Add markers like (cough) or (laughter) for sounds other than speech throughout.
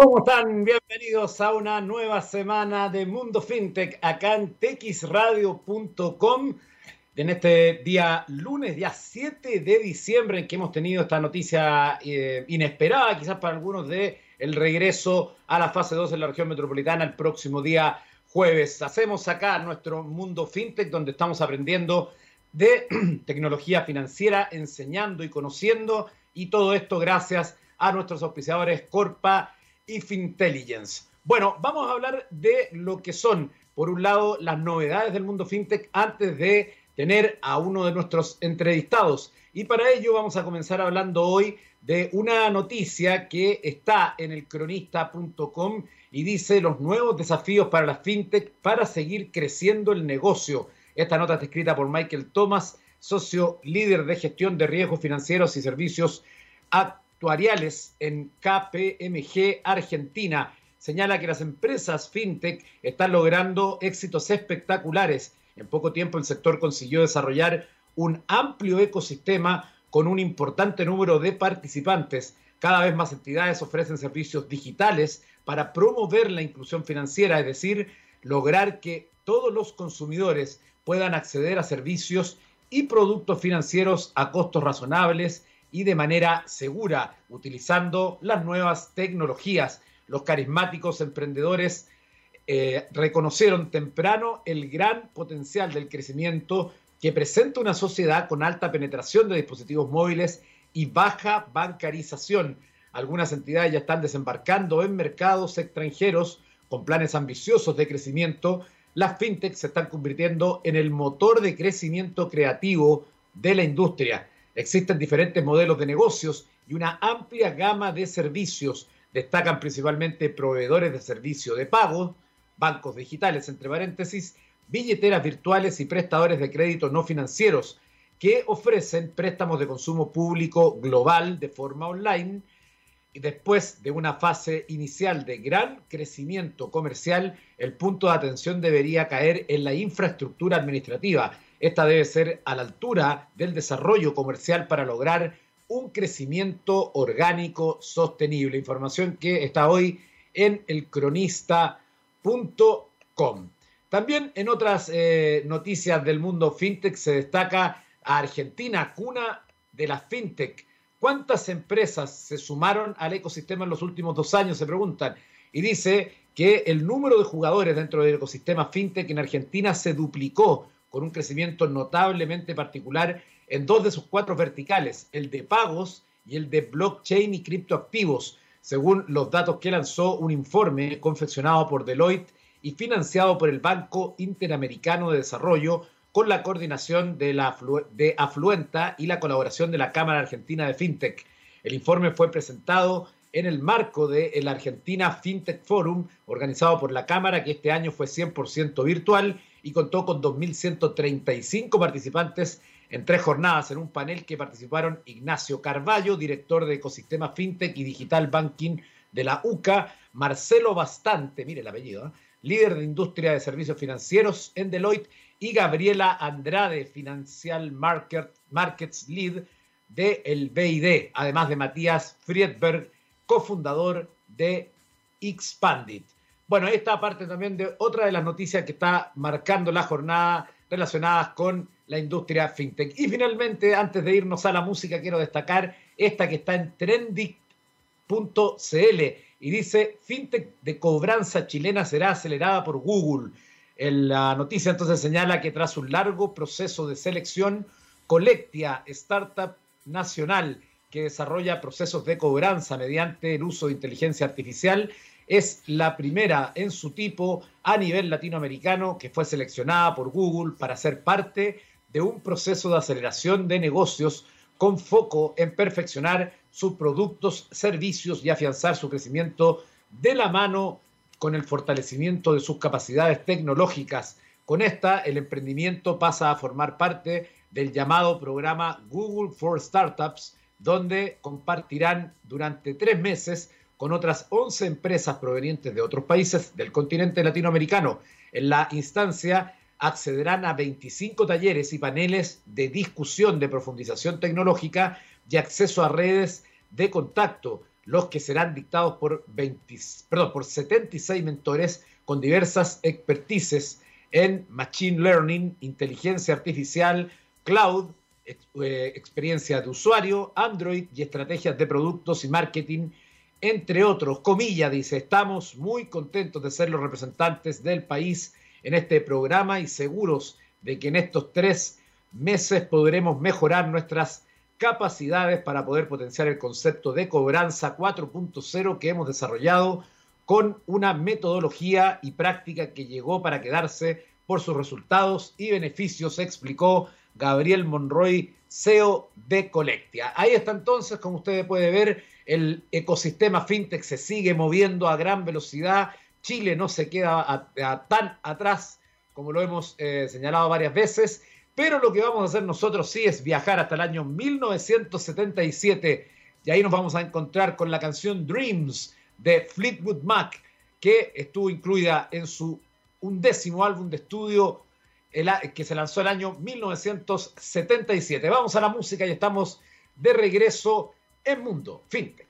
¿Cómo están? Bienvenidos a una nueva semana de Mundo FinTech acá en texradio.com en este día lunes, día 7 de diciembre, en que hemos tenido esta noticia eh, inesperada, quizás para algunos, de el regreso a la fase 2 en la región metropolitana el próximo día jueves. Hacemos acá nuestro Mundo FinTech, donde estamos aprendiendo de (clears throat) tecnología financiera, enseñando y conociendo, y todo esto gracias a nuestros auspiciadores Corpa y Fintelligence. Bueno, vamos a hablar de lo que son, por un lado, las novedades del mundo fintech antes de tener a uno de nuestros entrevistados. Y para ello vamos a comenzar hablando hoy de una noticia que está en el cronista.com y dice los nuevos desafíos para las fintech para seguir creciendo el negocio. Esta nota está escrita por Michael Thomas, socio líder de gestión de riesgos financieros y servicios en KPMG Argentina. Señala que las empresas fintech están logrando éxitos espectaculares. En poco tiempo el sector consiguió desarrollar un amplio ecosistema con un importante número de participantes. Cada vez más entidades ofrecen servicios digitales para promover la inclusión financiera, es decir, lograr que todos los consumidores puedan acceder a servicios y productos financieros a costos razonables y de manera segura, utilizando las nuevas tecnologías. Los carismáticos emprendedores eh, reconocieron temprano el gran potencial del crecimiento que presenta una sociedad con alta penetración de dispositivos móviles y baja bancarización. Algunas entidades ya están desembarcando en mercados extranjeros con planes ambiciosos de crecimiento. Las fintech se están convirtiendo en el motor de crecimiento creativo de la industria. Existen diferentes modelos de negocios y una amplia gama de servicios. Destacan principalmente proveedores de servicio de pago, bancos digitales, entre paréntesis, billeteras virtuales y prestadores de crédito no financieros que ofrecen préstamos de consumo público global de forma online. Y después de una fase inicial de gran crecimiento comercial, el punto de atención debería caer en la infraestructura administrativa esta debe ser a la altura del desarrollo comercial para lograr un crecimiento orgánico sostenible. Información que está hoy en elcronista.com. También en otras eh, noticias del mundo fintech se destaca a Argentina, cuna de la fintech. ¿Cuántas empresas se sumaron al ecosistema en los últimos dos años? Se preguntan. Y dice que el número de jugadores dentro del ecosistema fintech en Argentina se duplicó con un crecimiento notablemente particular en dos de sus cuatro verticales, el de pagos y el de blockchain y criptoactivos, según los datos que lanzó un informe confeccionado por Deloitte y financiado por el Banco Interamericano de Desarrollo con la coordinación de, la de Afluenta y la colaboración de la Cámara Argentina de FinTech. El informe fue presentado en el marco del Argentina FinTech Forum, organizado por la Cámara, que este año fue 100% virtual y contó con 2.135 participantes en tres jornadas en un panel que participaron Ignacio Carballo, director de Ecosistema FinTech y Digital Banking de la UCA, Marcelo Bastante, mire el apellido, ¿eh? líder de industria de servicios financieros en Deloitte, y Gabriela Andrade, Financial Markets Lead de el BID, además de Matías Friedberg, cofundador de Expandit. Bueno, esta parte también de otra de las noticias que está marcando la jornada relacionadas con la industria fintech. Y finalmente, antes de irnos a la música, quiero destacar esta que está en trendy.cl y dice, fintech de cobranza chilena será acelerada por Google. la noticia entonces señala que tras un largo proceso de selección, Colectia, startup nacional que desarrolla procesos de cobranza mediante el uso de inteligencia artificial, es la primera en su tipo a nivel latinoamericano que fue seleccionada por Google para ser parte de un proceso de aceleración de negocios con foco en perfeccionar sus productos, servicios y afianzar su crecimiento de la mano con el fortalecimiento de sus capacidades tecnológicas. Con esta, el emprendimiento pasa a formar parte del llamado programa Google for Startups, donde compartirán durante tres meses con otras 11 empresas provenientes de otros países del continente latinoamericano. En la instancia accederán a 25 talleres y paneles de discusión de profundización tecnológica y acceso a redes de contacto. los que serán dictados por, 20, perdón, por 76 mentores con diversas expertices en Machine Learning, inteligencia artificial, cloud, eh, experiencia de usuario, Android y estrategias de productos y marketing, entre otros. Comilla dice, estamos muy contentos de ser los representantes del país en este programa y seguros de que en estos tres meses podremos mejorar nuestras capacidades para poder potenciar el concepto de cobranza 4.0 que hemos desarrollado con una metodología y práctica que llegó para quedarse por sus resultados y beneficios, explicó Gabriel Monroy, CEO de Colectia. Ahí está entonces, como ustedes pueden ver, el ecosistema fintech se sigue moviendo a gran velocidad. Chile no se queda tan atrás como lo hemos eh, señalado varias veces, pero lo que vamos a hacer nosotros sí es viajar hasta el año 1977 y ahí nos vamos a encontrar con la canción Dreams de Fleetwood Mac, que estuvo incluida en su undécimo álbum de estudio que se lanzó el año 1977. Vamos a la música y estamos de regreso en Mundo FinTech.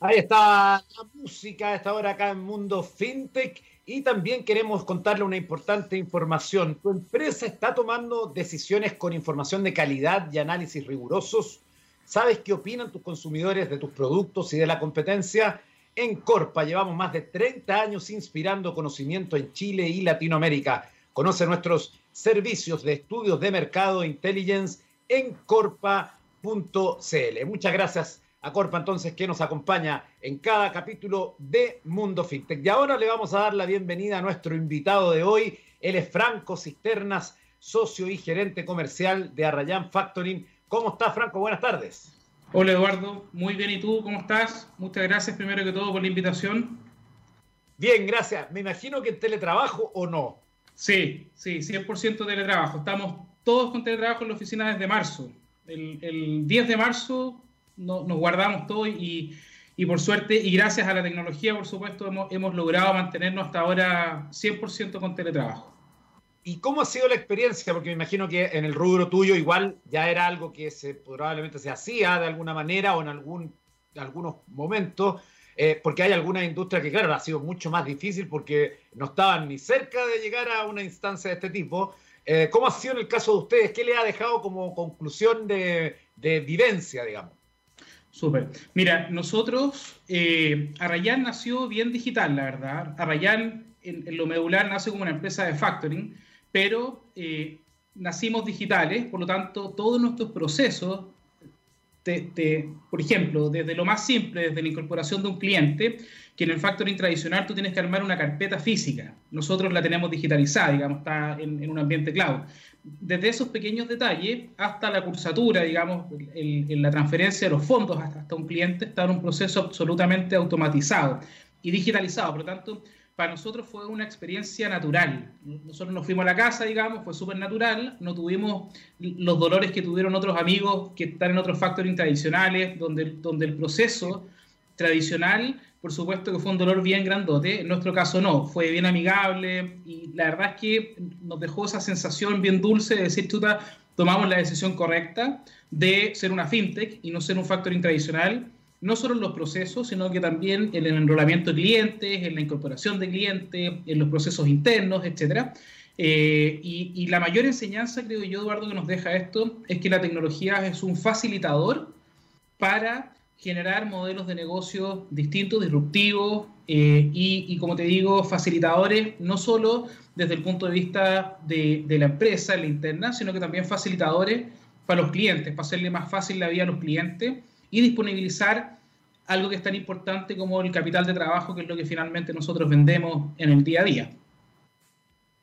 Ahí está la música a esta hora acá en Mundo FinTech y también queremos contarle una importante información. Tu empresa está tomando decisiones con información de calidad y análisis rigurosos. ¿Sabes qué opinan tus consumidores de tus productos y de la competencia? En Corpa llevamos más de 30 años inspirando conocimiento en Chile y Latinoamérica. Conoce nuestros servicios de estudios de mercado e intelligence en corpa.cl. Muchas gracias a Corpa entonces que nos acompaña en cada capítulo de Mundo FinTech. Y ahora le vamos a dar la bienvenida a nuestro invitado de hoy. Él es Franco Cisternas, socio y gerente comercial de Arrayan Factoring. ¿Cómo está Franco? Buenas tardes. Hola Eduardo, muy bien. ¿Y tú cómo estás? Muchas gracias primero que todo por la invitación. Bien, gracias. Me imagino que en teletrabajo o no. Sí, sí, 100% teletrabajo. Estamos todos con teletrabajo en la oficina desde marzo. El, 10 de marzo nos guardamos todo y, por suerte y gracias a la tecnología, por supuesto, hemos, hemos logrado mantenernos hasta ahora 100% con teletrabajo. ¿Y cómo ha sido la experiencia? Porque me imagino que en el rubro tuyo igual ya era algo que se, probablemente se hacía de alguna manera o en algún, algunos momentos, eh, porque hay algunas industrias que, claro, ha sido mucho más difícil porque no estaban ni cerca de llegar a una instancia de este tipo. Eh, ¿Cómo ha sido en el caso de ustedes? ¿Qué le ha dejado como conclusión de, vivencia, digamos? Súper. Mira, nosotros, eh, Arrayán nació bien digital, la verdad. Arrayán, en, lo medular, nace como una empresa de factoring pero eh, nacimos digitales, por lo tanto, todos nuestros procesos, por ejemplo, desde lo más simple, desde la incorporación de un cliente, que en el factoring tradicional tú tienes que armar una carpeta física. Nosotros la tenemos digitalizada, digamos, está en, un ambiente cloud. Desde esos pequeños detalles hasta la cursatura, digamos, en la transferencia de los fondos hasta, hasta un cliente, está en un proceso absolutamente automatizado y digitalizado. Por lo tanto, para nosotros fue una experiencia natural. Nosotros nos fuimos a la casa, digamos, fue súper natural, no tuvimos los dolores que tuvieron otros amigos que están en otros factoring tradicionales, donde, donde el proceso tradicional, por supuesto que fue un dolor bien grandote, en nuestro caso no, fue bien amigable y la verdad es que nos dejó esa sensación bien dulce de decir, chuta, tomamos la decisión correcta de ser una fintech y no ser un factoring tradicional no solo en los procesos, sino que también en el enrolamiento de clientes, en la incorporación de clientes, en los procesos internos, etc. Eh, y, la mayor enseñanza, creo yo, Eduardo, que nos deja esto es que la tecnología es un facilitador para generar modelos de negocio distintos, disruptivos eh, y, como te digo, facilitadores no solo desde el punto de vista de, de la empresa, la interna, sino que también facilitadores para los clientes, para hacerle más fácil la vida a los clientes y disponibilizar algo que es tan importante como el capital de trabajo, que es lo que finalmente nosotros vendemos en el día a día.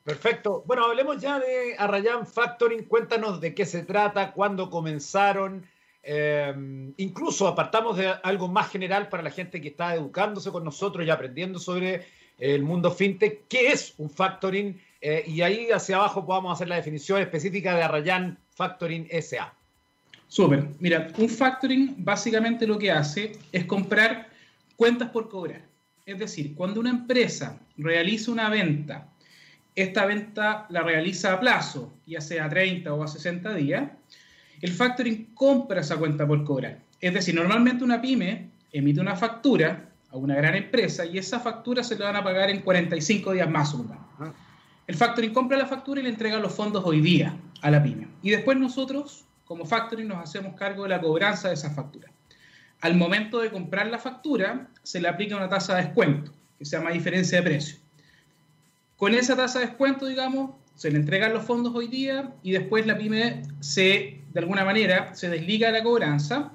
Perfecto. Bueno, hablemos ya de Arrayan Factoring. Cuéntanos de qué se trata, cuándo comenzaron. Eh, incluso apartamos de algo más general para la gente que está educándose con nosotros y aprendiendo sobre el mundo fintech. ¿Qué es un factoring? Eh, y ahí hacia abajo podamos hacer la definición específica de Arrayan Factoring SA. Súper. Mira, un factoring básicamente lo que hace es comprar cuentas por cobrar. Es decir, cuando una empresa realiza una venta, esta venta la realiza a plazo, ya sea a 30 o a 60 días, el factoring compra esa cuenta por cobrar. Es decir, normalmente una pyme emite una factura a una gran empresa y esa factura se le van a pagar en 45 días más o menos. El factoring compra la factura y le entrega los fondos hoy día a la pyme. Y después nosotros, como factoring, nos hacemos cargo de la cobranza de esa factura. Al momento de comprar la factura, se le aplica una tasa de descuento, que se llama diferencia de precio. Con esa tasa de descuento, digamos, se le entregan los fondos hoy día y después la pyme se, de alguna manera, se desliga de la cobranza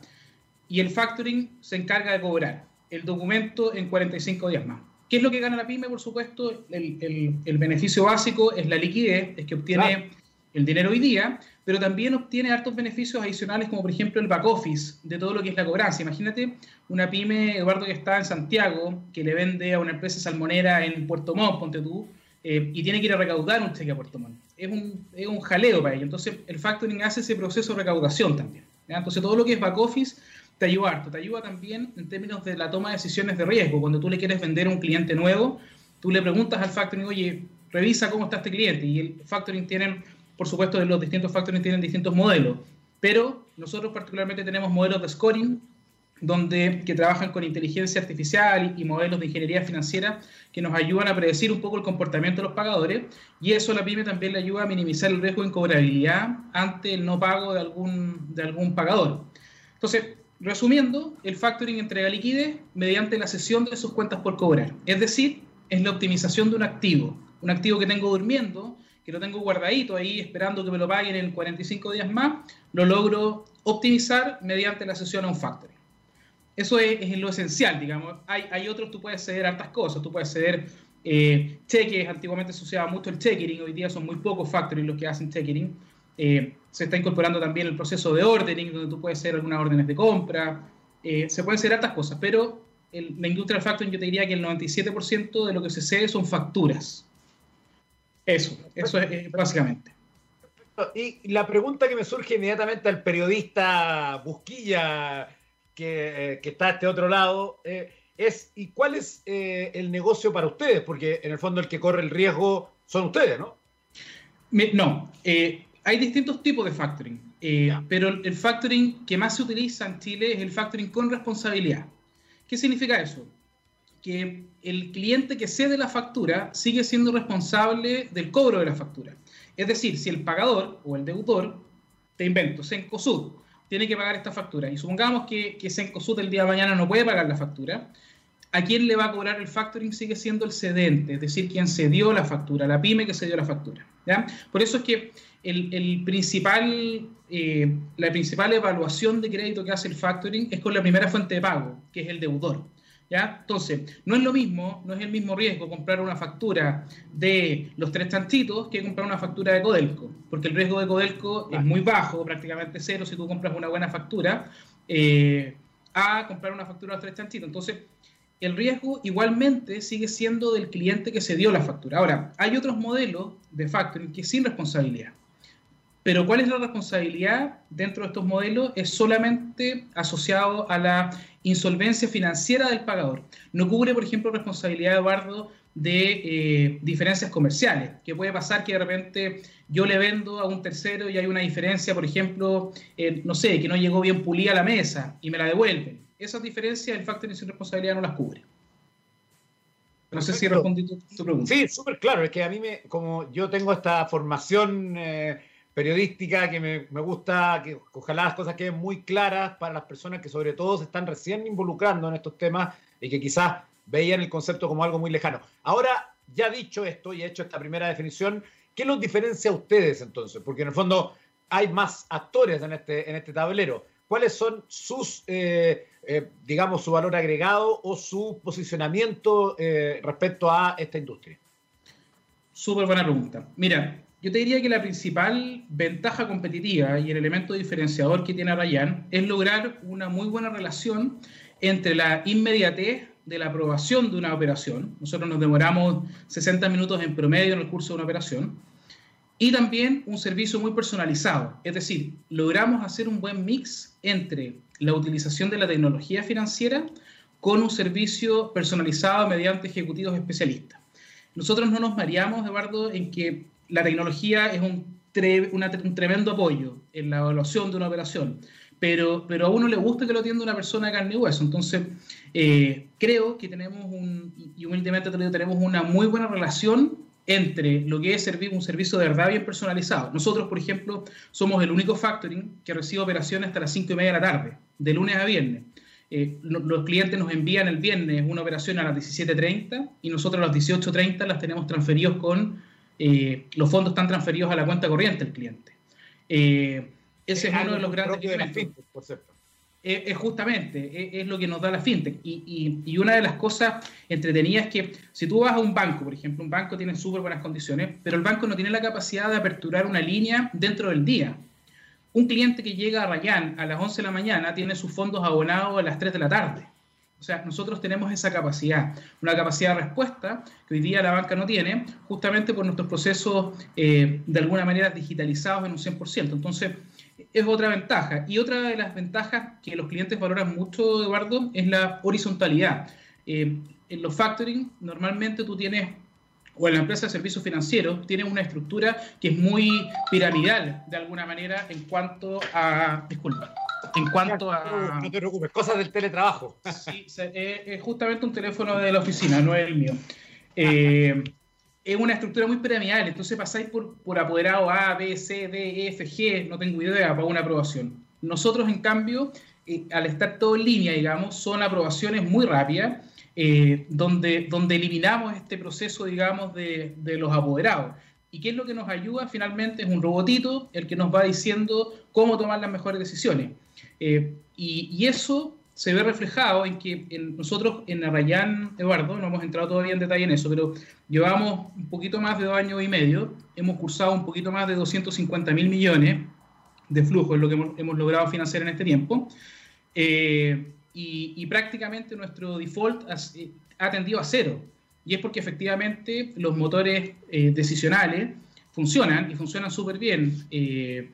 y el factoring se encarga de cobrar el documento en 45 días más. ¿Qué es lo que gana la pyme? Por supuesto, el, beneficio básico es la liquidez, es que obtiene el dinero hoy día, pero también obtiene hartos beneficios adicionales, como por ejemplo el back office de todo lo que es la cobranza. Imagínate una pyme, Eduardo, que está en Santiago, que le vende a una empresa salmonera en Puerto Montt, ponte tú, eh, y tiene que ir a recaudar un cheque a Puerto Montt. Es un, es un jaleo para ello. Entonces, el factoring hace ese proceso de recaudación también. Entonces, todo lo que es back office te ayuda harto. Te ayuda también en términos de la toma de decisiones de riesgo. Cuando tú le quieres vender a un cliente nuevo, tú le preguntas al factoring, oye, revisa cómo está este cliente. Y el factoring tienen, por supuesto, los distintos factoring tienen distintos modelos. Pero nosotros particularmente tenemos modelos de scoring donde, que trabajan con inteligencia artificial y, modelos de ingeniería financiera que nos ayudan a predecir un poco el comportamiento de los pagadores y eso a la pyme también le ayuda a minimizar el riesgo de incobrabilidad ante el no pago de algún, de algún pagador. Entonces, Resumiendo, el factoring entrega liquidez mediante la cesión de sus cuentas por cobrar. Es decir, es la optimización de un activo. Un activo que tengo durmiendo, que lo tengo guardadito ahí esperando que me lo paguen en 45 días más, lo logro optimizar mediante la cesión a un factoring. Eso es, lo esencial, digamos. Hay, hay, otros, tú puedes ceder hartas cosas, tú puedes ceder eh, cheques, antiguamente se usaba mucho el checkering, hoy día son muy pocos factoring los que hacen checkering. Eh, se está incorporando también el proceso de ordering, donde tú puedes hacer algunas órdenes de compra. Eh, se pueden hacer otras cosas, pero en la industria del factoring yo te diría que el 97% de lo que se cede son facturas. Eso, eso es, básicamente. Y la pregunta que me surge inmediatamente al periodista Busquilla, que, eh, está a este otro lado, es, ¿y cuál es el negocio para ustedes? Porque en el fondo el que corre el riesgo son ustedes, ¿no? no, hay distintos tipos de factoring, eh, pero el factoring que más se utiliza en Chile es el factoring con responsabilidad. ¿Qué significa eso? Que el cliente que cede la factura sigue siendo responsable del cobro de la factura. Es decir, si el pagador o el deudor, te invento, Sencosud, tiene que pagar esta factura y supongamos que, que Sencosud el día de mañana no puede pagar la factura, a quién le va a cobrar el factoring sigue siendo el cedente, es decir, quien cedió la factura, la pyme que cedió la factura. Por eso es que eh, la principal evaluación de crédito que hace el factoring es con la primera fuente de pago, que es el deudor. ¿Ya? Entonces, no es lo mismo, no es el mismo riesgo comprar una factura de los tres chanchitos que comprar una factura de Codelco, porque el riesgo de Codelco es muy bajo, prácticamente cero si tú compras una buena factura, eh, a comprar una factura de los tres chanchitos. Entonces, el riesgo igualmente sigue siendo del cliente que se dio la factura. Ahora, hay otros modelos de factoring que es sin responsabilidad. Pero ¿cuál es la responsabilidad dentro de estos modelos? Es solamente asociado a la insolvencia financiera del pagador. No cubre, por ejemplo, responsabilidad, Eduardo, de eh, diferencias comerciales, que puede pasar que de repente yo le vendo a un tercero y hay una diferencia, por ejemplo, no sé, que no llegó bien pulida a la mesa y me la devuelven. Esas diferencias el factor sin responsabilidad no las cubre. No sé si respondí tu, pregunta. Sí, súper claro. Es que a mí, me, como yo tengo esta formación eh, periodística que me, gusta, que ojalá las cosas queden muy claras para las personas que sobre todo se están recién involucrando en estos temas y que quizás veían el concepto como algo muy lejano. Ahora, ya dicho esto y hecho esta primera definición, ¿qué los diferencia a ustedes entonces? Porque en el fondo hay más actores en este, en este tablero. ¿Cuáles son sus, eh, eh, digamos, su valor agregado o su posicionamiento eh, respecto a esta industria? Súper buena pregunta. Mira, yo te diría que la principal ventaja competitiva y el elemento diferenciador que tiene Ryan es lograr una muy buena relación entre la inmediatez de la aprobación de una operación. Nosotros nos demoramos 60 minutos en promedio en el curso de una operación. Y también un servicio muy personalizado. Es decir, logramos hacer un buen mix entre la utilización de la tecnología financiera con un servicio personalizado mediante ejecutivos especialistas. Nosotros no nos mareamos, Eduardo, en que la tecnología es un tremendo apoyo en la evaluación de una operación, pero, pero a uno le gusta que lo atienda una persona de carne y hueso. Entonces, eh, creo que tenemos un, y humildemente tenemos una muy buena relación entre lo que es servir un servicio de verdad bien personalizado. Nosotros, por ejemplo, somos el único factoring que recibe operaciones hasta las 5 y media de la tarde, de lunes a viernes. Eh, los clientes nos envían el viernes una operación a las 17.30 y nosotros a las 18.30 las tenemos transferidos con, eh, los fondos están transferidos a la cuenta corriente del cliente. Eh, ese es, uno de los grandes elementos. por cierto. Es, justamente, es, lo que nos da la fintech. Y, y, una de las cosas entretenidas es que si tú vas a un banco, por ejemplo, un banco tiene súper buenas condiciones, pero el banco no tiene la capacidad de aperturar una línea dentro del día. Un cliente que llega a Rayán a las 11 de la mañana tiene sus fondos abonados a las 3 de la tarde. O sea, nosotros tenemos esa capacidad, una capacidad de respuesta que hoy día la banca no tiene, justamente por nuestros procesos eh, de alguna manera digitalizados en un 100%. Entonces, es otra ventaja. Y otra de las ventajas que los clientes valoran mucho, Eduardo, es la horizontalidad. Eh, en los factoring, normalmente tú tienes o en la empresa de servicios financieros tiene una estructura que es muy piramidal de alguna manera en cuanto a disculpa en cuanto a no te preocupes cosas del teletrabajo. Sí es justamente un teléfono de la oficina no es el mío. Eh, es una estructura muy piramidal entonces pasáis por, por apoderado A B C D E F G no tengo idea para una aprobación. Nosotros en cambio eh, al estar todo en línea digamos son aprobaciones muy rápidas eh, donde, donde eliminamos este proceso, digamos, de, de, los apoderados. ¿Y qué es lo que nos ayuda? Finalmente es un robotito el que nos va diciendo cómo tomar las mejores decisiones. Eh, y, y, eso se ve reflejado en que nosotros en Arrayán, Eduardo, no hemos entrado todavía en detalle en eso, pero llevamos un poquito más de dos años y medio, hemos cursado un poquito más de 250 mil millones de flujo, es lo que hemos, hemos logrado financiar en este tiempo. Eh, y, prácticamente nuestro default eh, ha, tendido a cero. Y es porque efectivamente los motores eh, decisionales funcionan y funcionan súper bien. Eh,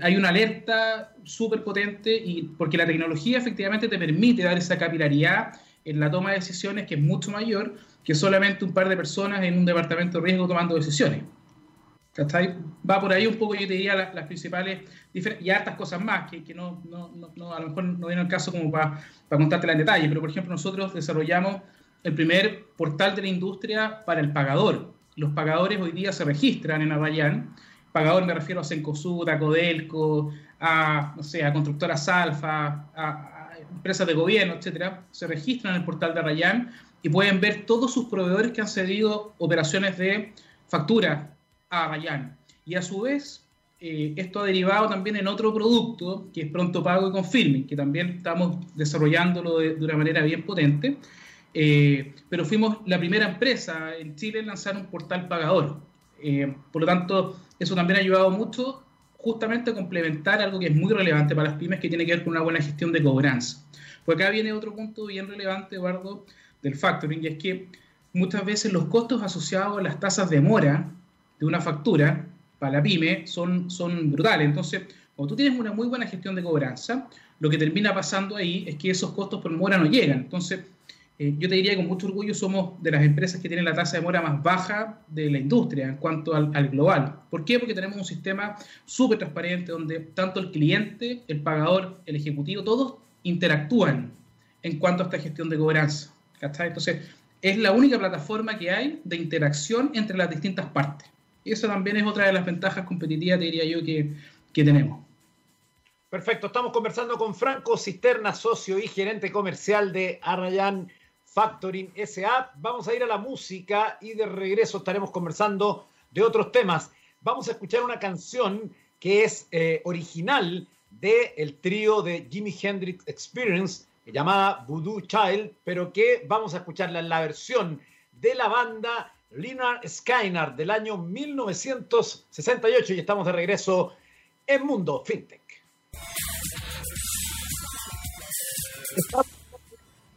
hay una alerta súper potente y porque la tecnología efectivamente te permite dar esa capilaridad en la toma de decisiones que es mucho mayor que solamente un par de personas en un departamento de riesgo tomando decisiones. Va por ahí un poco, yo te diría, las, principales diferencias y hartas cosas más que, que no, no, no, a lo mejor no viene el caso como para, para contártela en detalle, pero por ejemplo nosotros desarrollamos el primer portal de la industria para el pagador. Los pagadores hoy día se registran en Arrayán. Pagador me refiero a Sencosud, a Codelco, a, no sé, a constructoras Alfa, a, empresas de gobierno, etcétera. Se registran en el portal de Arrayán y pueden ver todos sus proveedores que han cedido operaciones de factura, a Rayán. Y a su vez, eh, esto ha derivado también en otro producto, que es Pronto Pago y Confirming, que también estamos desarrollándolo de, una manera bien potente. Eh, pero fuimos la primera empresa en Chile en lanzar un portal pagador. Eh, por lo tanto, eso también ha ayudado mucho justamente a complementar algo que es muy relevante para las pymes, que tiene que ver con una buena gestión de cobranza. Pues acá viene otro punto bien relevante, Eduardo, del factoring, y es que muchas veces los costos asociados a las tasas de mora de una factura para la pyme son, son brutales. Entonces, cuando tú tienes una muy buena gestión de cobranza, lo que termina pasando ahí es que esos costos por mora no llegan. Entonces, eh, yo te diría que con mucho orgullo somos de las empresas que tienen la tasa de mora más baja de la industria en cuanto al, al global. ¿Por qué? Porque tenemos un sistema súper transparente donde tanto el cliente, el pagador, el ejecutivo, todos interactúan en cuanto a esta gestión de cobranza. Entonces, es la única plataforma que hay de interacción entre las distintas partes. Y eso también es otra de las ventajas competitivas, diría yo, que, tenemos. Perfecto, estamos conversando con Franco Cisterna, socio y gerente comercial de Arrayan Factoring SA. Vamos a ir a la música y de regreso estaremos conversando de otros temas. Vamos a escuchar una canción que es eh, original del el trío de Jimi Hendrix Experience, llamada Voodoo Child, pero que vamos a escucharla en la versión de la banda Leonard Skynar del año 1968 y estamos de regreso en Mundo FinTech.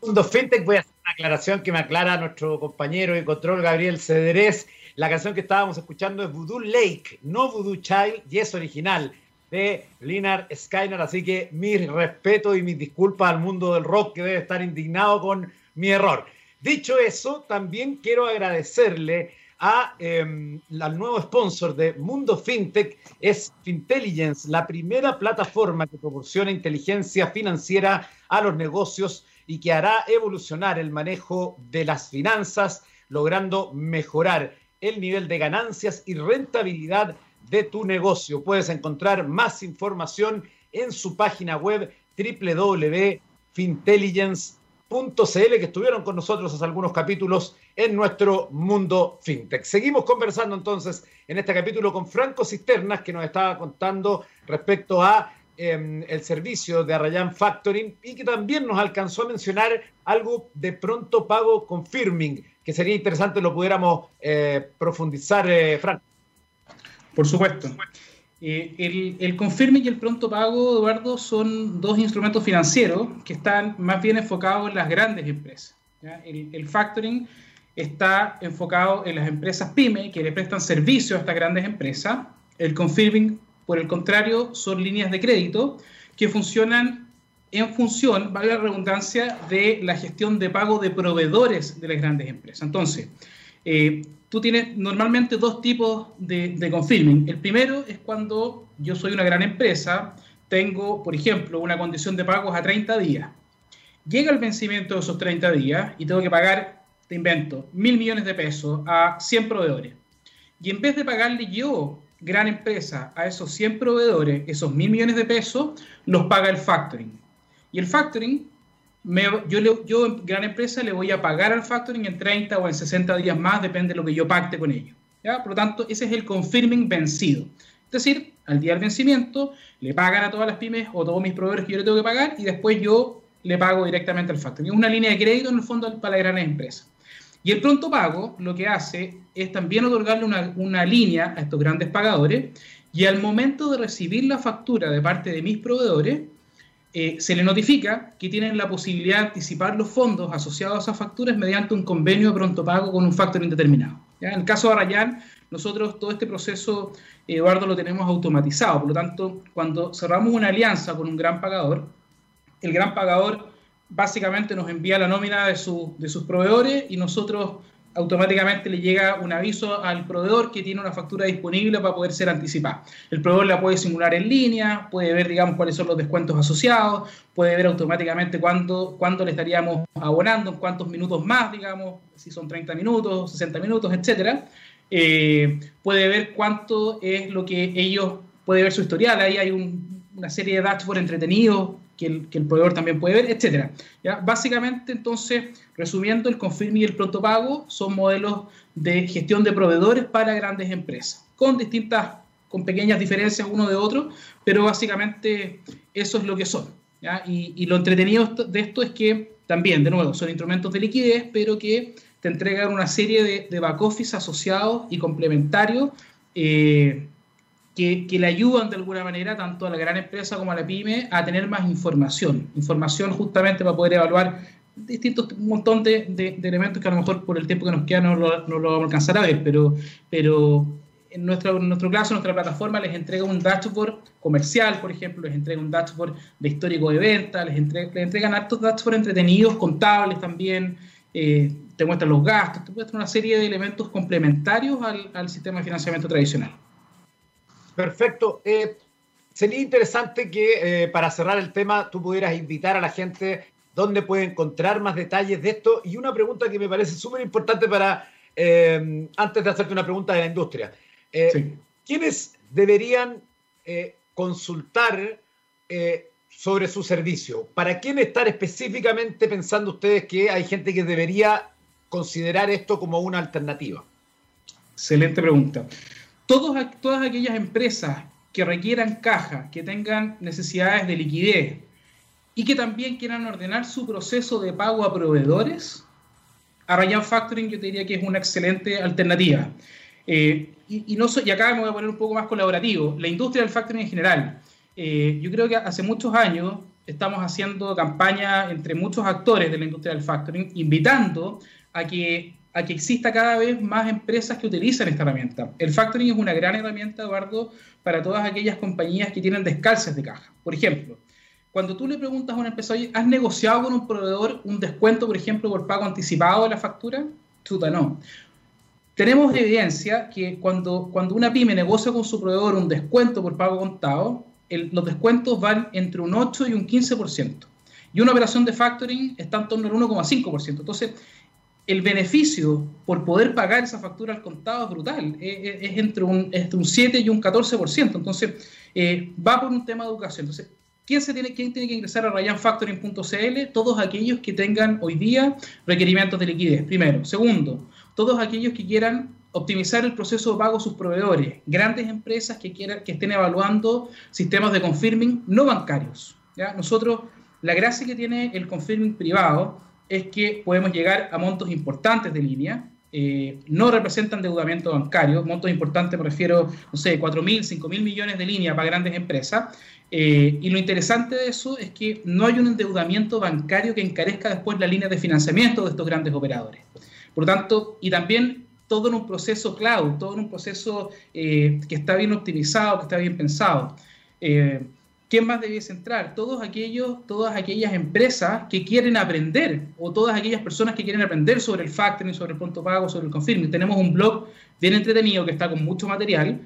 Mundo FinTech voy a hacer una aclaración que me aclara nuestro compañero de control Gabriel Cederés. La canción que estábamos escuchando es Voodoo Lake, no Voodoo Child, y es original de Leonard Skynar, así que mi respeto y mis disculpas al mundo del rock que debe estar indignado con mi error. Dicho eso, también quiero agradecerle a, em, al nuevo sponsor de Mundo FinTech, es Fintelligence, la primera plataforma que proporciona inteligencia financiera a los negocios y que hará evolucionar el manejo de las finanzas, logrando mejorar el nivel de ganancias y rentabilidad de tu negocio. Puedes encontrar más información en su página web www.fintelligence.cl que estuvieron con nosotros hace algunos capítulos en nuestro mundo fintech. Seguimos conversando entonces en este capítulo con Franco Cisternas que nos estaba contando respecto a em, el servicio de Arrayan Factoring y que también nos alcanzó a mencionar algo de pronto pago confirming, que sería interesante lo pudiéramos eh, profundizar, eh, Franco. Por supuesto. Eh, el, el, confirming y el pronto pago, Eduardo, son dos instrumentos financieros que están más bien enfocados en las grandes empresas. El, el, factoring está enfocado en las empresas pyme que le prestan servicio a estas grandes empresas. El confirming, por el contrario, son líneas de crédito que funcionan en función, vale la redundancia, de la gestión de pago de proveedores de las grandes empresas. Entonces, eh, tú tienes normalmente dos tipos de, de, confirming. El primero es cuando yo soy una gran empresa, tengo, por ejemplo, una condición de pagos a 30 días. Llega el vencimiento de esos 30 días y tengo que pagar, te invento, mil millones de pesos a 100 proveedores. Y en vez de pagarle yo, gran empresa, a esos 100 proveedores, esos mil millones de pesos, los paga el factoring. Y el factoring yo, yo gran empresa le voy a pagar al factoring en 30 o en 60 días más, depende de lo que yo pacte con ellos. Por lo tanto, ese es el confirming vencido. Es decir, al día del vencimiento, le pagan a todas las pymes o todos mis proveedores que yo le tengo que pagar y después yo le pago directamente al factoring. Es una línea de crédito en el fondo para las grandes empresas. Y el pronto pago lo que hace es también otorgarle una, una línea a estos grandes pagadores y al momento de recibir la factura de parte de mis proveedores, eh, se le notifica que tienen la posibilidad de anticipar los fondos asociados a esas facturas mediante un convenio de pronto pago con un factor indeterminado. En el caso de Arrayan, nosotros todo este proceso, Eduardo, lo tenemos automatizado. Por lo tanto, cuando cerramos una alianza con un gran pagador, el gran pagador básicamente nos envía la nómina de, de sus proveedores y nosotros automáticamente le llega un aviso al proveedor que tiene una factura disponible para poder ser anticipada. El proveedor la puede simular en línea, puede ver, digamos, cuáles son los descuentos asociados, puede ver automáticamente cuándo, le estaríamos abonando, en cuántos minutos más, digamos, si son 30 minutos, 60 minutos, etcétera. Eh, puede ver cuánto es lo que ellos, puede ver su historial, ahí hay una serie de dashboards entretenidos que el, proveedor también puede ver, etcétera. ¿Ya? Básicamente, entonces, resumiendo, el confirme y el protopago son modelos de gestión de proveedores para grandes empresas, con distintas, con pequeñas diferencias uno de otro, pero básicamente eso es lo que son. ¿ya? Y, lo entretenido de esto es que también, de nuevo, son instrumentos de liquidez, pero que te entregan una serie de, de back office asociados y complementarios. Eh, que, le ayudan de alguna manera tanto a la gran empresa como a la pyme a tener más información. Información justamente para poder evaluar distintos, un montón de, elementos que a lo mejor por el tiempo que nos queda no lo, vamos a alcanzar a ver, pero, en, nuestro, en nuestro caso, nuestra plataforma les entrega un dashboard comercial, por ejemplo, les entrega un dashboard de histórico de venta, les, les entregan hartos dashboards entretenidos, contables también, eh, te muestran los gastos, te muestran una serie de elementos complementarios al sistema de financiamiento tradicional. Perfecto. Eh, sería interesante que eh, para cerrar el tema tú pudieras invitar a la gente dónde puede encontrar más detalles de esto. Y una pregunta que me parece súper importante para, eh, antes de hacerte una pregunta de la industria. Sí. ¿Quiénes deberían consultar sobre su servicio? ¿Para quién estar específicamente pensando ustedes que hay gente que debería considerar esto como una alternativa? Excelente pregunta todas aquellas empresas que requieran caja, que tengan necesidades de liquidez y que también quieran ordenar su proceso de pago a proveedores, Arrayan Factoring yo te diría que es una excelente alternativa. Eh, y, y acá me voy a poner un poco más colaborativo. La industria del factoring en general. Eh, yo creo que hace muchos años estamos haciendo campaña entre muchos actores de la industria del factoring, invitando a que a que exista cada vez más empresas que utilizan esta herramienta. El factoring es una gran herramienta, Eduardo, para todas aquellas compañías que tienen descalces de caja. Por ejemplo, cuando tú le preguntas a una empresa, ¿has negociado con un proveedor un descuento, por ejemplo, por pago anticipado de la factura? Chuta, no. tenemos evidencia que cuando, cuando una pyme negocia con su proveedor un descuento por pago contado, los descuentos van entre un 8 y un 15%. Y una operación de factoring está en torno al 1,5%. Entonces, el beneficio por poder pagar esa factura al contado es brutal, es, entre, un, un 7 y un 14%. Entonces, eh, va por un tema de educación. Entonces, ¿quién, se tiene, ¿quién tiene que ingresar a RyanFactoring.cl? Todos aquellos que tengan hoy día requerimientos de liquidez, primero. Segundo, todos aquellos que quieran optimizar el proceso de pago a sus proveedores, grandes empresas que, quieran, que estén evaluando sistemas de confirming no bancarios. ¿ya? Nosotros, la gracia que tiene el confirming privado es que podemos llegar a montos importantes de línea, eh, no representan endeudamiento bancario, montos importantes me refiero, no sé, 4 mil, 5 mil millones de línea para grandes empresas, eh, y lo interesante de eso es que no hay un endeudamiento bancario que encarezca después la línea de financiamiento de estos grandes operadores. Por lo tanto, y también todo en un proceso cloud, todo en un proceso eh, que está bien optimizado, que está bien pensado. ¿Quién más debiese entrar? Todos aquellos, todas aquellas empresas que quieren aprender o todas aquellas personas que quieren aprender sobre el factoring, sobre el pronto pago, sobre el confirming. Tenemos un blog bien entretenido que está con mucho material,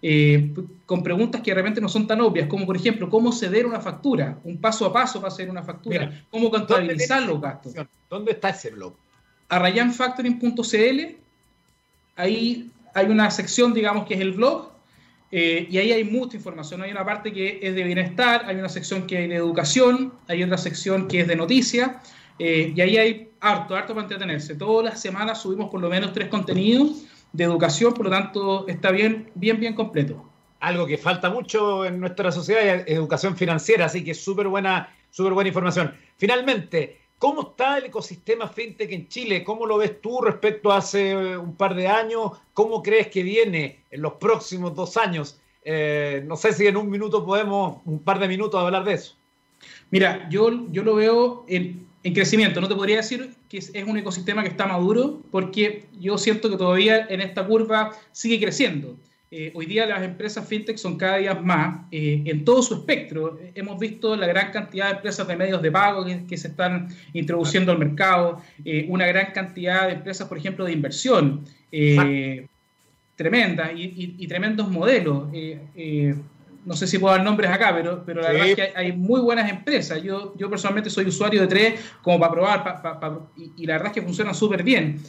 eh, con preguntas que realmente no son tan obvias, como por ejemplo, cómo ceder una factura, un paso a paso para hacer una factura, cómo contabilizar los gastos. ¿Dónde está ese blog? Arrayanfactoring.cl, ahí hay una sección, digamos, que es el blog, eh, y ahí hay mucha información. Hay una parte que es de bienestar, hay una sección que es de educación, hay otra sección que es de noticias, eh, y ahí hay harto, harto para entretenerse. Todas las semanas subimos por lo menos tres contenidos de educación, por lo tanto está bien, bien, bien completo. Algo que falta mucho en nuestra sociedad es educación financiera, así que súper buena, súper buena información. Finalmente, ¿Cómo está el ecosistema fintech en Chile? ¿Cómo lo ves tú respecto a hace eh, un par de años? ¿Cómo crees que viene en los próximos dos años? Eh, no sé si en un minuto podemos, un par de minutos, hablar de eso. Mira, yo, yo lo veo en, en crecimiento. No te podría decir que es, un ecosistema que está maduro, porque yo siento que todavía en esta curva sigue creciendo. Eh, hoy día las empresas fintech son cada día más eh, en todo su espectro. Hemos visto la gran cantidad de empresas de medios de pago que, se están introduciendo al mercado, eh, una gran cantidad de empresas, por ejemplo, de inversión, tremenda y, tremendos modelos. no sé si puedo dar nombres acá, pero, pero la verdad es que hay, muy buenas empresas. Yo, yo personalmente soy usuario de tres como para probar y, y, la verdad es que funcionan súper bien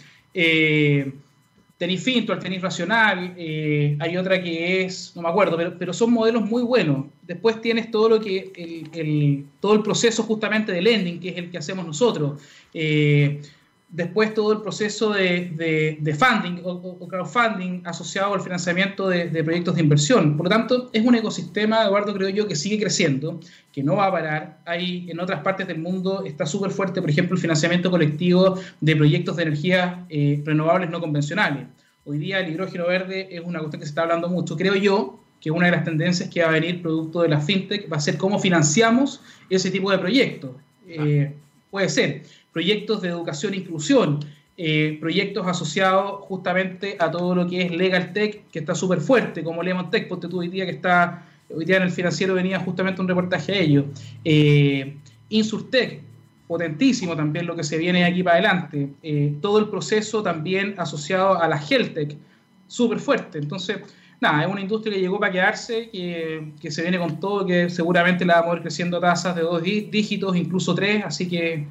tenis Fintual, tenis Racional, eh, hay otra que es, no me acuerdo, pero, son modelos muy buenos. Después tienes todo lo que, el, todo el proceso justamente de lending, que es el que hacemos nosotros. Eh, después todo el proceso de, funding o, crowdfunding asociado al financiamiento de, proyectos de inversión. Por lo tanto, es un ecosistema, Eduardo, creo yo, que sigue creciendo, que no va a parar. Hay en otras partes del mundo, está súper fuerte, por ejemplo, el financiamiento colectivo de proyectos de energías eh, renovables no convencionales. Hoy día el hidrógeno verde es una cuestión que se está hablando mucho. Creo yo que una de las tendencias que va a venir producto de la fintech va a ser cómo financiamos ese tipo de proyectos. Eh, puede ser proyectos de educación e inclusión, eh, proyectos asociados justamente a todo lo que es Legal Tech, que está súper fuerte, como Lemon Tech, porque tú hoy día que está, hoy día en el financiero venía justamente un reportaje a ello. Eh, Insurtech, potentísimo también lo que se viene aquí para adelante. Eh, todo el proceso también asociado a la Health Tech, súper fuerte. Entonces, nada, es una industria que llegó para quedarse, que, que, se viene con todo, que seguramente la vamos a ir creciendo a tasas de dos dígitos, incluso tres, así que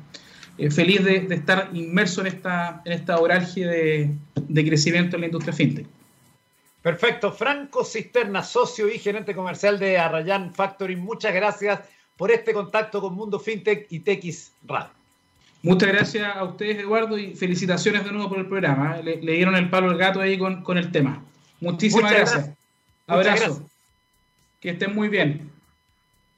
eh, feliz de, estar inmerso en esta, en esta oralgia de, crecimiento en la industria fintech. Perfecto. Franco Cisterna, socio y gerente comercial de Arrayan Factory, muchas gracias por este contacto con Mundo Fintech y TX Radio. Muchas gracias a ustedes, Eduardo, y felicitaciones de nuevo por el programa. Le, dieron el palo al gato ahí con, con el tema. Muchísimas gracias. Abrazo. Que estén muy bien.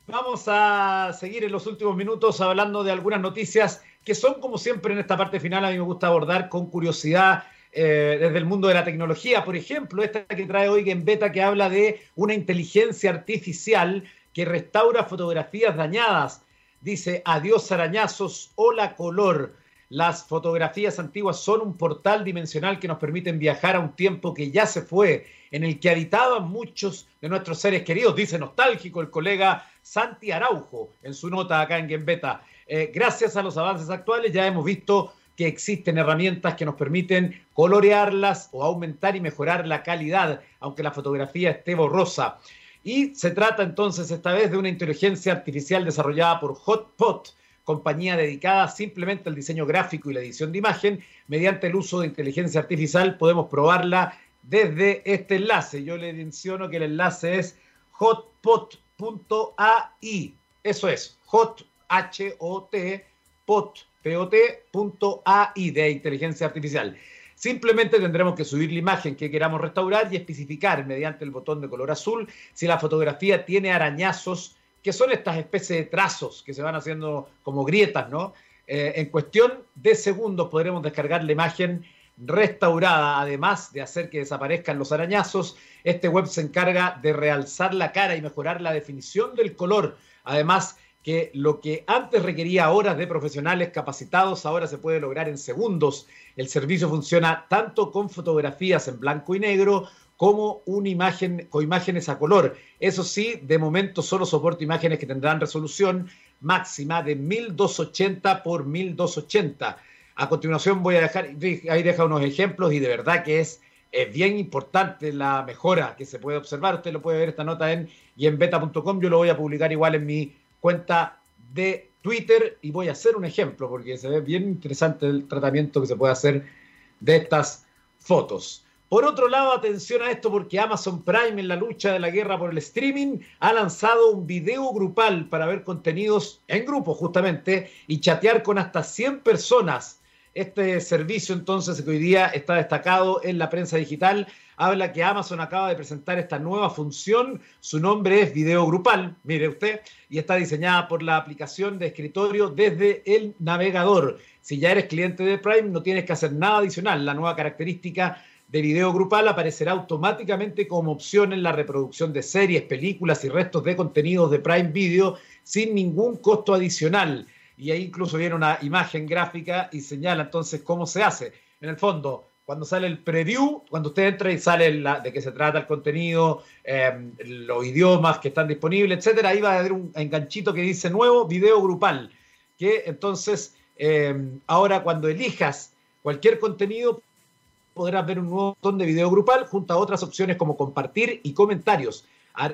Vamos a seguir en los últimos minutos hablando de algunas noticias que son como siempre en esta parte final, a mí me gusta abordar con curiosidad eh, desde el mundo de la tecnología. Por ejemplo, esta que trae hoy en que habla de una inteligencia artificial que restaura fotografías dañadas. Dice, adiós arañazos, hola color. Las fotografías antiguas son un portal dimensional que nos permiten viajar a un tiempo que ya se fue, en el que habitaban muchos de nuestros seres queridos, dice nostálgico el colega Santi Araujo en su nota acá en Gembeta. Eh, gracias a los avances actuales ya hemos visto que existen herramientas que nos permiten colorearlas o aumentar y mejorar la calidad, aunque la fotografía esté borrosa. Y se trata entonces esta vez de una inteligencia artificial desarrollada por Hotpot, compañía dedicada simplemente al diseño gráfico y la edición de imagen. Mediante el uso de inteligencia artificial podemos probarla desde este enlace. Yo le menciono que el enlace es hotpot.ai. Eso es, hot, H-O-T, pot, P-O-T.ai de inteligencia artificial. Simplemente tendremos que subir la imagen que queramos restaurar y especificar mediante el botón de color azul si la fotografía tiene arañazos que son estas especies de trazos que se van haciendo como grietas, ¿no? Eh, en cuestión de segundos podremos descargar la imagen restaurada, además de hacer que desaparezcan los arañazos. Este web se encarga de realzar la cara y mejorar la definición del color. Además, que lo que antes requería horas de profesionales capacitados ahora se puede lograr en segundos. El servicio funciona tanto con fotografías en blanco y negro como una imagen con imágenes a color. Eso sí, de momento solo soporta imágenes que tendrán resolución máxima de 1280 por 1280. A continuación voy a dejar, ahí deja unos ejemplos y de verdad que es, bien importante la mejora que se puede observar. Usted lo puede ver esta nota en y en beta.com. Yo lo voy a publicar igual en mi cuenta de Twitter y voy a hacer un ejemplo porque se ve bien interesante el tratamiento que se puede hacer de estas fotos. Por otro lado, atención a esto porque Amazon Prime en la lucha de la guerra por el streaming ha lanzado un video grupal para ver contenidos en grupo justamente y chatear con hasta 100 personas. Este servicio entonces que hoy día está destacado en la prensa digital habla que Amazon acaba de presentar esta nueva función. Su nombre es Video Grupal, mire usted, y está diseñada por la aplicación de escritorio desde el navegador. Si ya eres cliente de Prime, no tienes que hacer nada adicional. La nueva característica de video grupal aparecerá automáticamente como opción en la reproducción de series, películas y restos de contenidos de Prime Video sin ningún costo adicional. Y ahí incluso viene una imagen gráfica y señala entonces cómo se hace. En el fondo, cuando sale el preview, cuando usted entra y sale la, de qué se trata el contenido, em, los idiomas que están disponibles, etcétera, ahí va a haber un enganchito que dice nuevo video grupal, que entonces em, ahora cuando elijas cualquier contenido podrás ver un nuevo botón de video grupal junto a otras opciones como compartir y comentarios.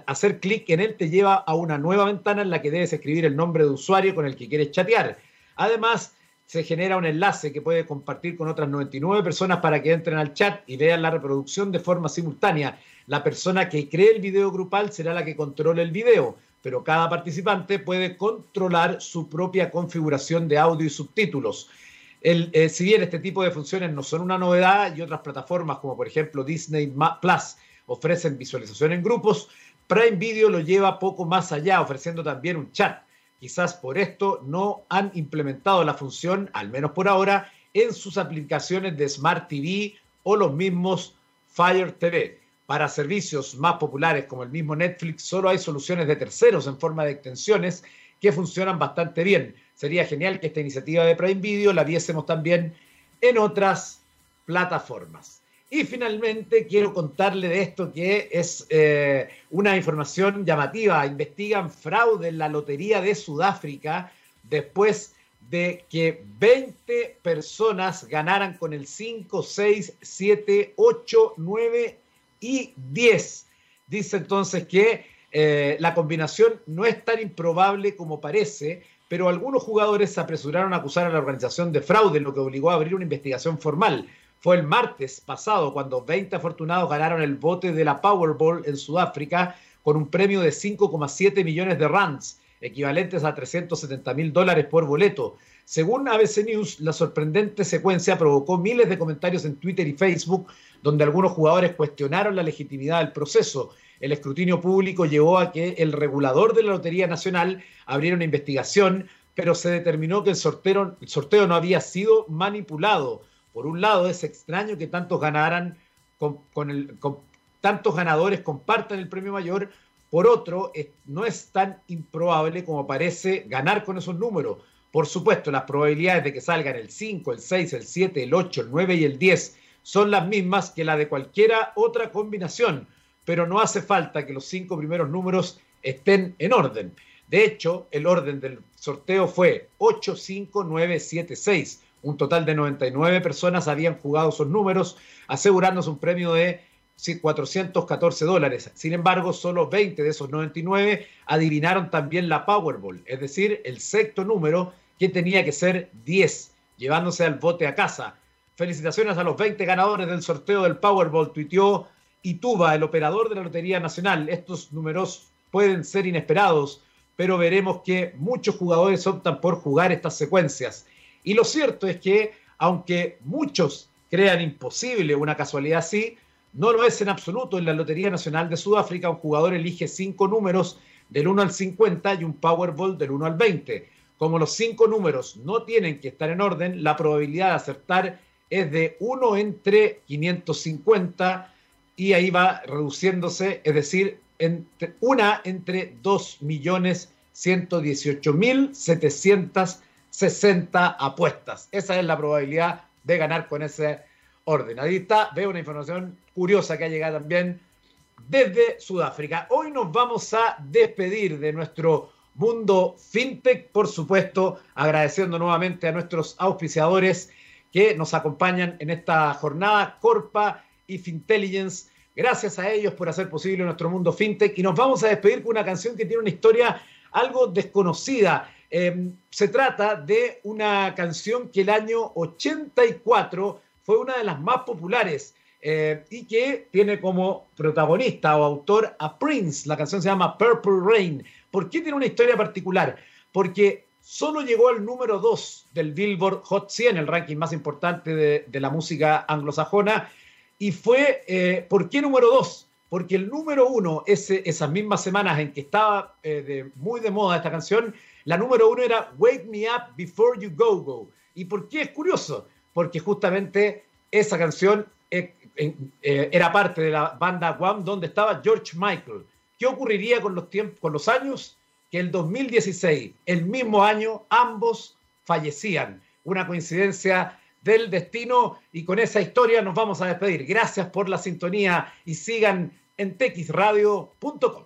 Hacer clic en él te lleva a una nueva ventana en la que debes escribir el nombre de usuario con el que quieres chatear. Además, se genera un enlace que puede compartir con otras 99 personas para que entren al chat y vean la reproducción de forma simultánea. La persona que cree el video grupal será la que controle el video, pero cada participante puede controlar su propia configuración de audio y subtítulos. Eh, si bien este tipo de funciones no son una novedad y otras plataformas como por ejemplo Disney Plus ofrecen visualización en grupos, Prime Video lo lleva poco más allá, ofreciendo también un chat. Quizás por esto no han implementado la función, al menos por ahora, en sus aplicaciones de Smart TV o los mismos Fire TV. Para servicios más populares como el mismo Netflix, solo hay soluciones de terceros en forma de extensiones que funcionan bastante bien. Sería genial que esta iniciativa de Prime Video la viésemos también en otras plataformas. Y finalmente quiero contarle de esto que es eh, una información llamativa. Investigan fraude en la Lotería de Sudáfrica después de que 20 personas ganaran con el 5, 6, 7, 8, 9 y 10. Dice entonces que eh, la combinación no es tan improbable como parece, pero algunos jugadores se apresuraron a acusar a la organización de fraude, lo que obligó a abrir una investigación formal. Fue el martes pasado cuando 20 afortunados ganaron el bote de la Powerball en Sudáfrica con un premio de 5,7 millones de rands, equivalentes a 370 mil dólares por boleto. Según ABC News, la sorprendente secuencia provocó miles de comentarios en Twitter y Facebook, donde algunos jugadores cuestionaron la legitimidad del proceso el escrutinio público llevó a que el regulador de la Lotería Nacional abriera una investigación, pero se determinó que el sorteo, el sorteo no había sido manipulado. Por un lado, es extraño que tantos ganadores compartan el premio mayor. Por otro, no es tan improbable como parece ganar con esos números. Por supuesto, las probabilidades de que salgan el 5, el 6, el 7, el 8, el 9 y el 10 son las mismas que la de cualquiera otra combinación pero no hace falta que los cinco primeros números estén en orden. De hecho, el orden del sorteo fue 85976, Un total de 99 personas habían jugado esos números, asegurándose un premio de 414 dólares. Sin embargo, solo 20 de esos 99 adivinaron también la Powerball, es decir, el sexto número que tenía que ser 10, llevándose al bote a casa. Felicitaciones a los 20 ganadores del sorteo del Powerball, tuiteó Ituba, el operador de la Lotería Nacional. Estos números pueden ser inesperados, pero veremos que muchos jugadores optan por jugar estas secuencias. Y lo cierto es que, aunque muchos crean imposible una casualidad así, no lo es en absoluto. En la Lotería Nacional de Sudáfrica, un jugador elige cinco números del 1 al 50 y un Powerball del 1 al 20. Como los cinco números no tienen que estar en orden, la probabilidad de acertar es de 1 entre 550 y ahí va reduciéndose, es decir, entre, una entre 2.118.760 apuestas. Esa es la probabilidad de ganar con ese orden. Ahí veo una información curiosa que ha llegado también desde Sudáfrica. Hoy nos vamos a despedir de nuestro mundo fintech, por supuesto, agradeciendo nuevamente a nuestros auspiciadores que nos acompañan en esta jornada, Corpa y Fintelligence. Gracias a ellos por hacer posible nuestro mundo fintech y nos vamos a despedir con una canción que tiene una historia algo desconocida. Em, se trata de una canción que el año 84 fue una de las más populares eh, y que tiene como protagonista o autor a Prince. La canción se llama Purple Rain. ¿Por qué tiene una historia particular? Porque solo llegó al número 2 del Billboard Hot 100, el ranking más importante de, la música anglosajona. Y fue, eh, ¿por qué número 2? Porque el número 1, esas mismas semanas en que estaba eh, muy de moda esta canción, la número 1 era Wake Me Up Before You Go Go. ¿Y por qué es curioso? porque justamente esa canción eh, eh, era parte de la banda Guam donde estaba George Michael. ¿Qué ocurriría con los, tiempos, con los años? Que el 2016, el mismo año, ambos fallecían. Una coincidencia del destino y con esa historia nos vamos a despedir. Gracias por la sintonía y sigan en texradio.com.